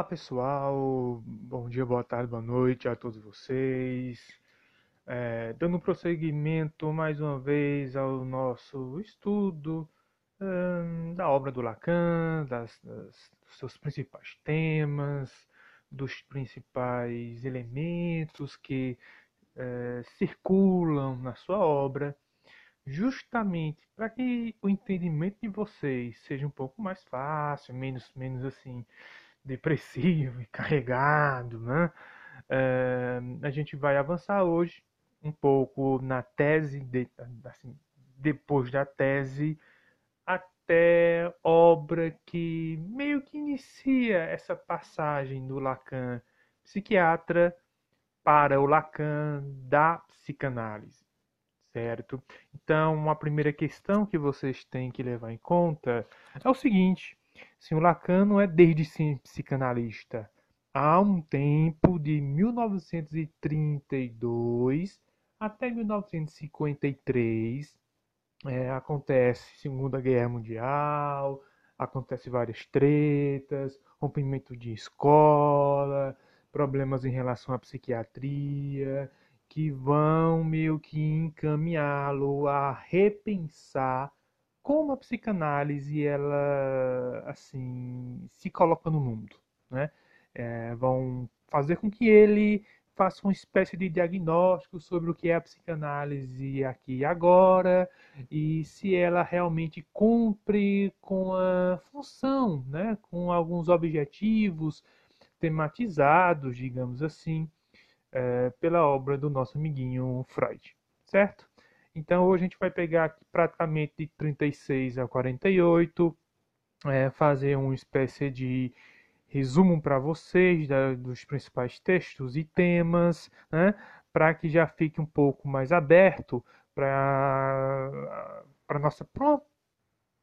Olá pessoal, bom dia, boa tarde, boa noite a todos vocês. É, dando prosseguimento mais uma vez ao nosso estudo hum, da obra do Lacan, das, das, dos seus principais temas, dos principais elementos que é, circulam na sua obra, justamente para que o entendimento de vocês seja um pouco mais fácil, menos, menos assim depressivo e carregado, né? É, a gente vai avançar hoje um pouco na tese, de, assim, depois da tese, até obra que meio que inicia essa passagem do Lacan, psiquiatra, para o Lacan da psicanálise, certo? Então, a primeira questão que vocês têm que levar em conta é o seguinte: O Lacan não é desde sempre psicanalista. Há um tempo de 1932 até 1953 é, acontece Segunda Guerra Mundial, acontece várias tretas, rompimento de escola, problemas em relação à psiquiatria, que vão meio que encaminhá-lo a repensar como a psicanálise ela assim se coloca no mundo, né? É, vão fazer com que ele faça uma espécie de diagnóstico sobre o que é a psicanálise aqui e agora e se ela realmente cumpre com a função, né? Com alguns objetivos tematizados, digamos assim, é, pela obra do nosso amiguinho Freud, certo? Então hoje a gente vai pegar aqui praticamente de 36 a 48, é, fazer uma espécie de resumo para vocês da, dos principais textos e temas, né, para que já fique um pouco mais aberto para para nossa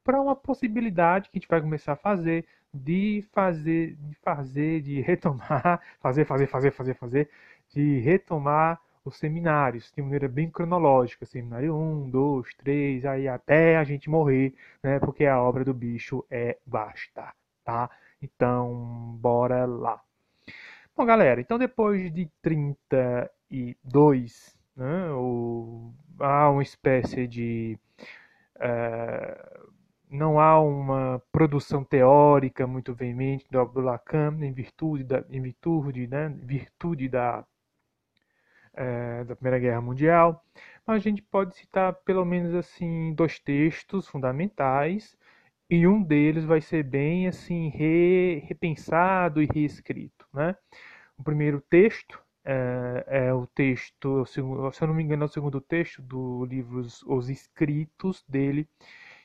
para uma possibilidade que a gente vai começar a fazer de fazer de fazer de retomar fazer fazer fazer fazer fazer de retomar os seminários de maneira bem cronológica, seminário 1, 2, 3, aí até a gente morrer, né? Porque a obra do bicho é vasta, tá? Então, bora lá. Bom, galera, então depois de 32, né, o, há uma espécie de. Uh, não há uma produção teórica muito veemente do Lacan em virtude da, em virtude, né, virtude da é, da Primeira Guerra Mundial, mas a gente pode citar pelo menos assim dois textos fundamentais e um deles vai ser bem assim re, repensado e reescrito, né? O primeiro texto é, é, o texto, se eu não me engano, é o segundo texto do livro Os Escritos dele,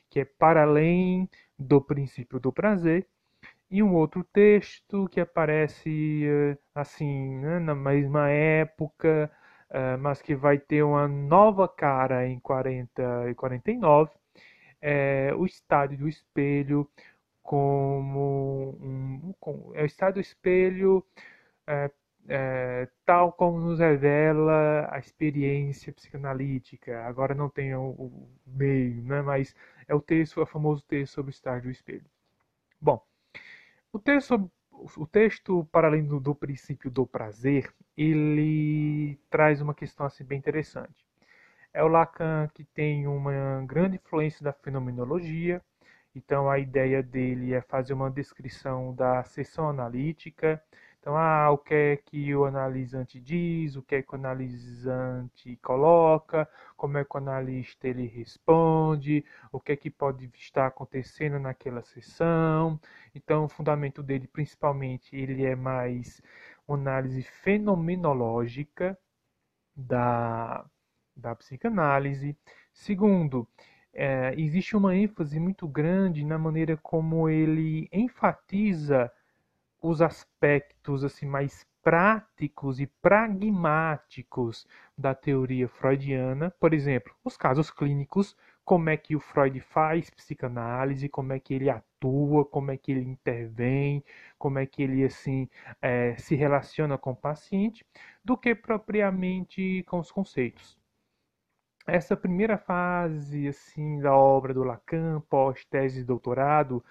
que é para além do princípio do prazer, e um outro texto que aparece eh, assim né, na mesma época uh, mas que vai ter uma nova cara em 40 e 49, é o estádio do espelho como um, um é o estádio do espelho é, é, tal como nos revela a experiência psicanalítica. Agora não tem o, o meio, né? mas é o texto, é o famoso texto sobre o estádio do espelho. Bom, o texto sobre o texto, para além do, do, princípio do prazer, ele traz uma questão assim, bem interessante. É o Lacan que tem uma grande influência da fenomenologia, então a ideia dele é fazer uma descrição da sessão analítica, então, ah, o que é que o analisante diz, o que é que o analisante coloca, como é que o analista ele responde, o que é que pode estar acontecendo naquela sessão. Então, o fundamento dele, principalmente, ele é mais análise fenomenológica da, da psicanálise. Segundo, é, existe uma ênfase muito grande na maneira como ele enfatiza os aspectos assim mais práticos e pragmáticos da teoria freudiana, por exemplo, os casos clínicos, como é que o Freud faz psicanálise, como é que ele atua, como é que ele intervém, como é que ele assim é, se relaciona com o paciente, do que propriamente com os conceitos. Essa primeira fase assim da obra do Lacan, pós tese de doutorado,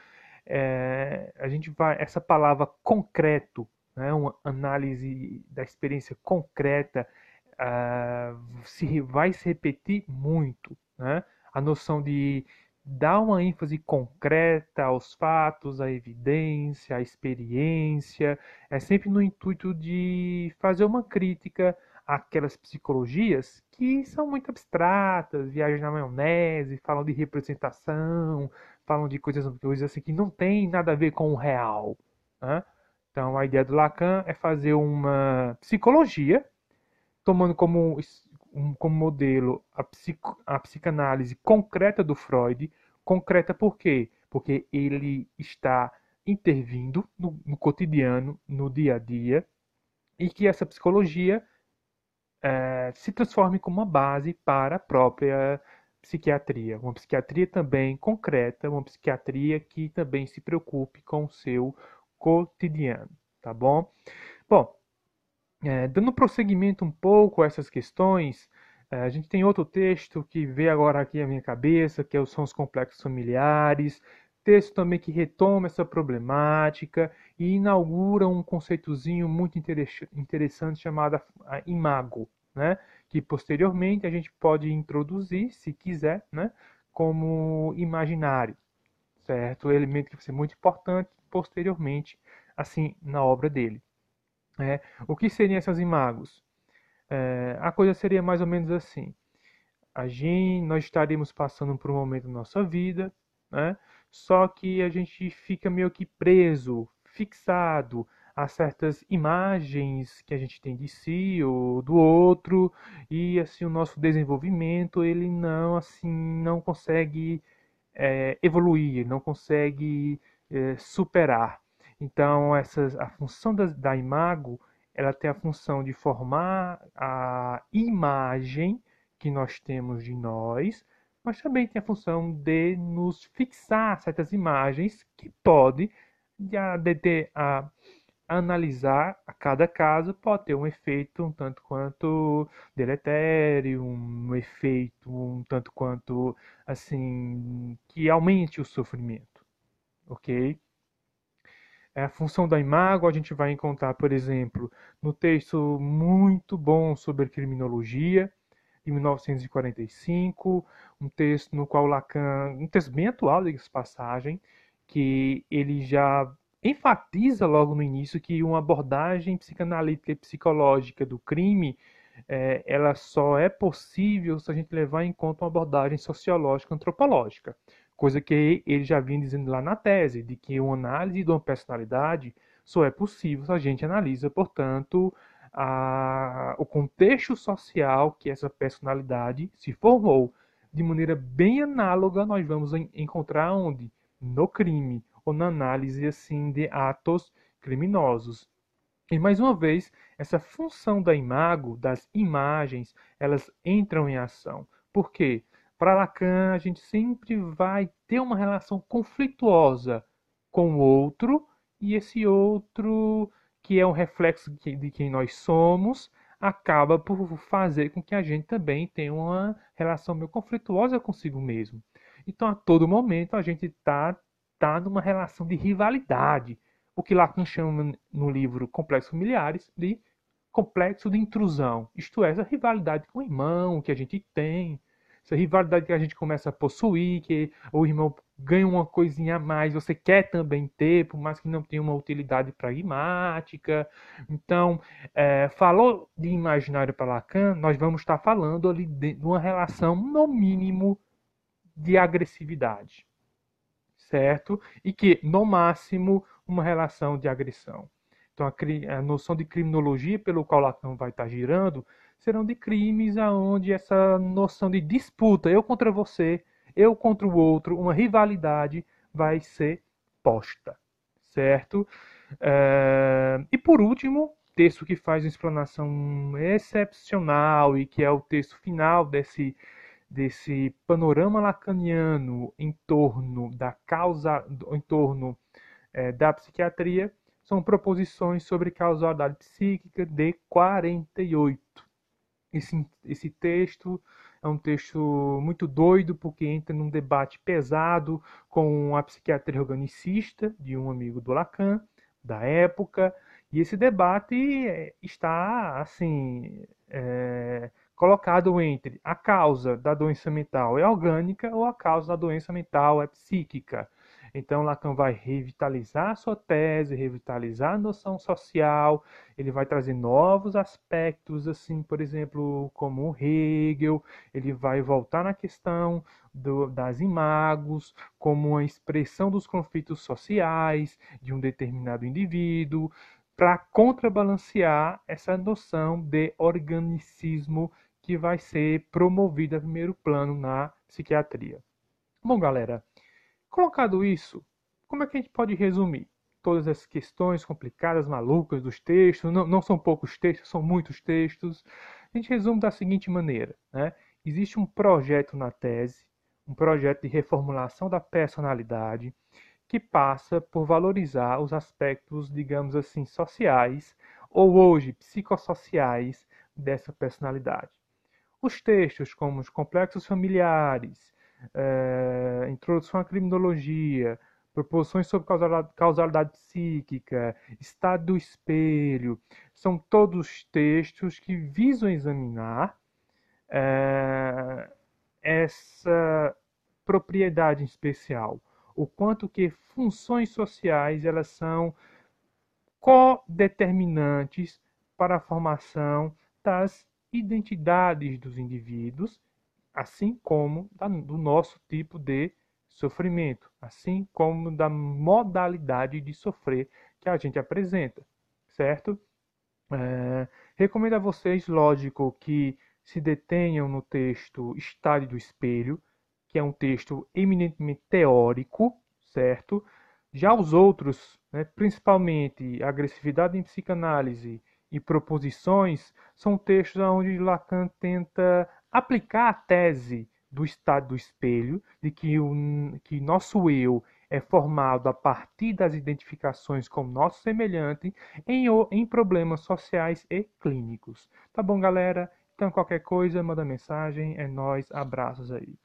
é, a gente vai essa palavra concreto, né, uma análise da experiência concreta, uh, se vai se repetir muito, né? A noção de dar uma ênfase concreta aos fatos, à evidência, à experiência, é sempre no intuito de fazer uma crítica àquelas psicologias que são muito abstratas, viajam na maionese, falam de representação, falam de coisas, coisas assim que não tem nada a ver com o real. Né? Então, a ideia do Lacan é fazer uma psicologia, tomando como, como modelo a, psico, a psicanálise concreta do Freud. Concreta por quê? Porque ele está intervindo no, no cotidiano, no dia a dia, e que essa psicologia é, se transforme como uma base para a própria psiquiatria. Uma psiquiatria também concreta, uma psiquiatria que também se preocupe com o seu cotidiano, tá bom? Bom, é, dando prosseguimento um pouco a essas questões, é, a gente tem outro texto que veio agora aqui à minha cabeça, que é são os complexos familiares, texto também que retoma essa problemática e inaugura um conceitozinho muito interessante chamado imago, né? que posteriormente a gente pode introduzir, se quiser, né, como imaginário, certo? O elemento que vai ser muito importante posteriormente, assim, na obra dele. É, o que seriam essas imagos? É, a coisa seria mais ou menos assim. A gente, nós estaríamos passando por um momento da nossa vida, né? Só que a gente fica meio que preso, fixado a certas imagens que a gente tem de si ou do outro e assim o nosso desenvolvimento ele não assim não consegue é, evoluir não consegue é, superar então essas a função da, da imago ela tem a função de formar a imagem que nós temos de nós mas também tem a função de nos fixar certas imagens que pode de, ter a analisar a cada caso pode ter um efeito um tanto quanto deletério, um efeito um tanto quanto assim que aumente o sofrimento, ok? É a função da imago a gente vai encontrar, por exemplo, no texto muito bom sobre criminologia de 1945, um texto no qual Lacan, um texto bem atual, diga passagem, que ele já enfatiza logo no início que uma abordagem psicanalítica e psicológica do crime é, ela só é possível se a gente levar em conta uma abordagem sociológica antropológica, coisa que ele já vinha dizendo lá na tese, de que uma análise de uma personalidade só é possível se a gente analisa, portanto, a, o contexto social que essa personalidade se formou. De maneira bem análoga, nós vamos encontrar onde? No crime ou na análise assim de atos criminosos. E mais uma vez, essa função da imago, das imagens, elas entram em ação. Por quê? Para Lacan, a gente sempre vai ter uma relação conflituosa com o outro, e esse outro, que é um reflexo de quem nós somos, acaba por fazer com que a gente também tenha uma relação meio conflituosa consigo mesmo. Então, a todo momento, a gente está está numa relação de rivalidade, o que Lacan chama no livro Complexos Familiares de complexo de intrusão, isto é, essa rivalidade com o irmão que a gente tem, essa rivalidade que a gente começa a possuir, que o irmão ganha uma coisinha a mais, você quer também ter, por mais que não tenha uma utilidade pragmática. Então, é, falou de imaginário para Lacan, nós vamos estar falando ali de uma relação, no mínimo, de agressividade certo? E que, no máximo, uma relação de agressão. Então, a, a noção de criminologia pelo qual Lacan vai estar girando serão de crimes aonde essa noção de disputa, eu contra você, eu contra o outro, uma rivalidade vai ser posta, certo? É, e por último, texto que faz uma explanação excepcional e que é o texto final desse desse panorama lacaniano em torno da causa, em torno é, da psiquiatria, são proposições sobre causalidade psíquica de 48. Esse, esse texto É um texto muito doido, porque entra num debate pesado com a psiquiatria organicista de um amigo do Lacan, da época, e esse debate está, assim, é, colocado entre a causa da doença mental é orgânica ou a causa da doença mental é psíquica. Então, Lacan vai revitalizar a sua tese, revitalizar a noção social, ele vai trazer novos aspectos, assim, por exemplo, como Hegel, ele vai voltar na questão do, das imagos, como uma expressão dos conflitos sociais de um determinado indivíduo, para contrabalancear essa noção de organicismo que vai ser promovida a primeiro plano na psiquiatria. Bom, galera, Colocado isso, como é que a gente pode resumir todas essas questões complicadas, malucas dos textos? Não, não são poucos textos, são muitos textos. A gente resume da seguinte maneira: né? existe um projeto na tese, um projeto de reformulação da personalidade, que passa por valorizar os aspectos, digamos assim, sociais ou hoje psicossociais dessa personalidade. Os textos, como os complexos familiares, é, introdução à criminologia, proposições sobre causalidade psíquica, estado do espelho, são todos textos que visam examinar é, essa propriedade especial, o quanto que funções sociais elas são codeterminantes para a formação das identidades dos indivíduos assim como do nosso tipo de sofrimento, assim como da modalidade de sofrer que a gente apresenta, certo? É, recomendo a vocês, lógico, que se detenham no texto Estádio do Espelho, que é um texto eminentemente teórico, certo? Já os outros, né, principalmente Agressividade em Psicanálise e Proposições, são textos onde Lacan tenta aplicar a tese do estado do espelho, de que, o, que nosso eu é formado a partir das identificações com nosso semelhante em, em problemas sociais e clínicos. Tá bom, galera? Então, qualquer coisa, manda mensagem. É nós. Abraços aí.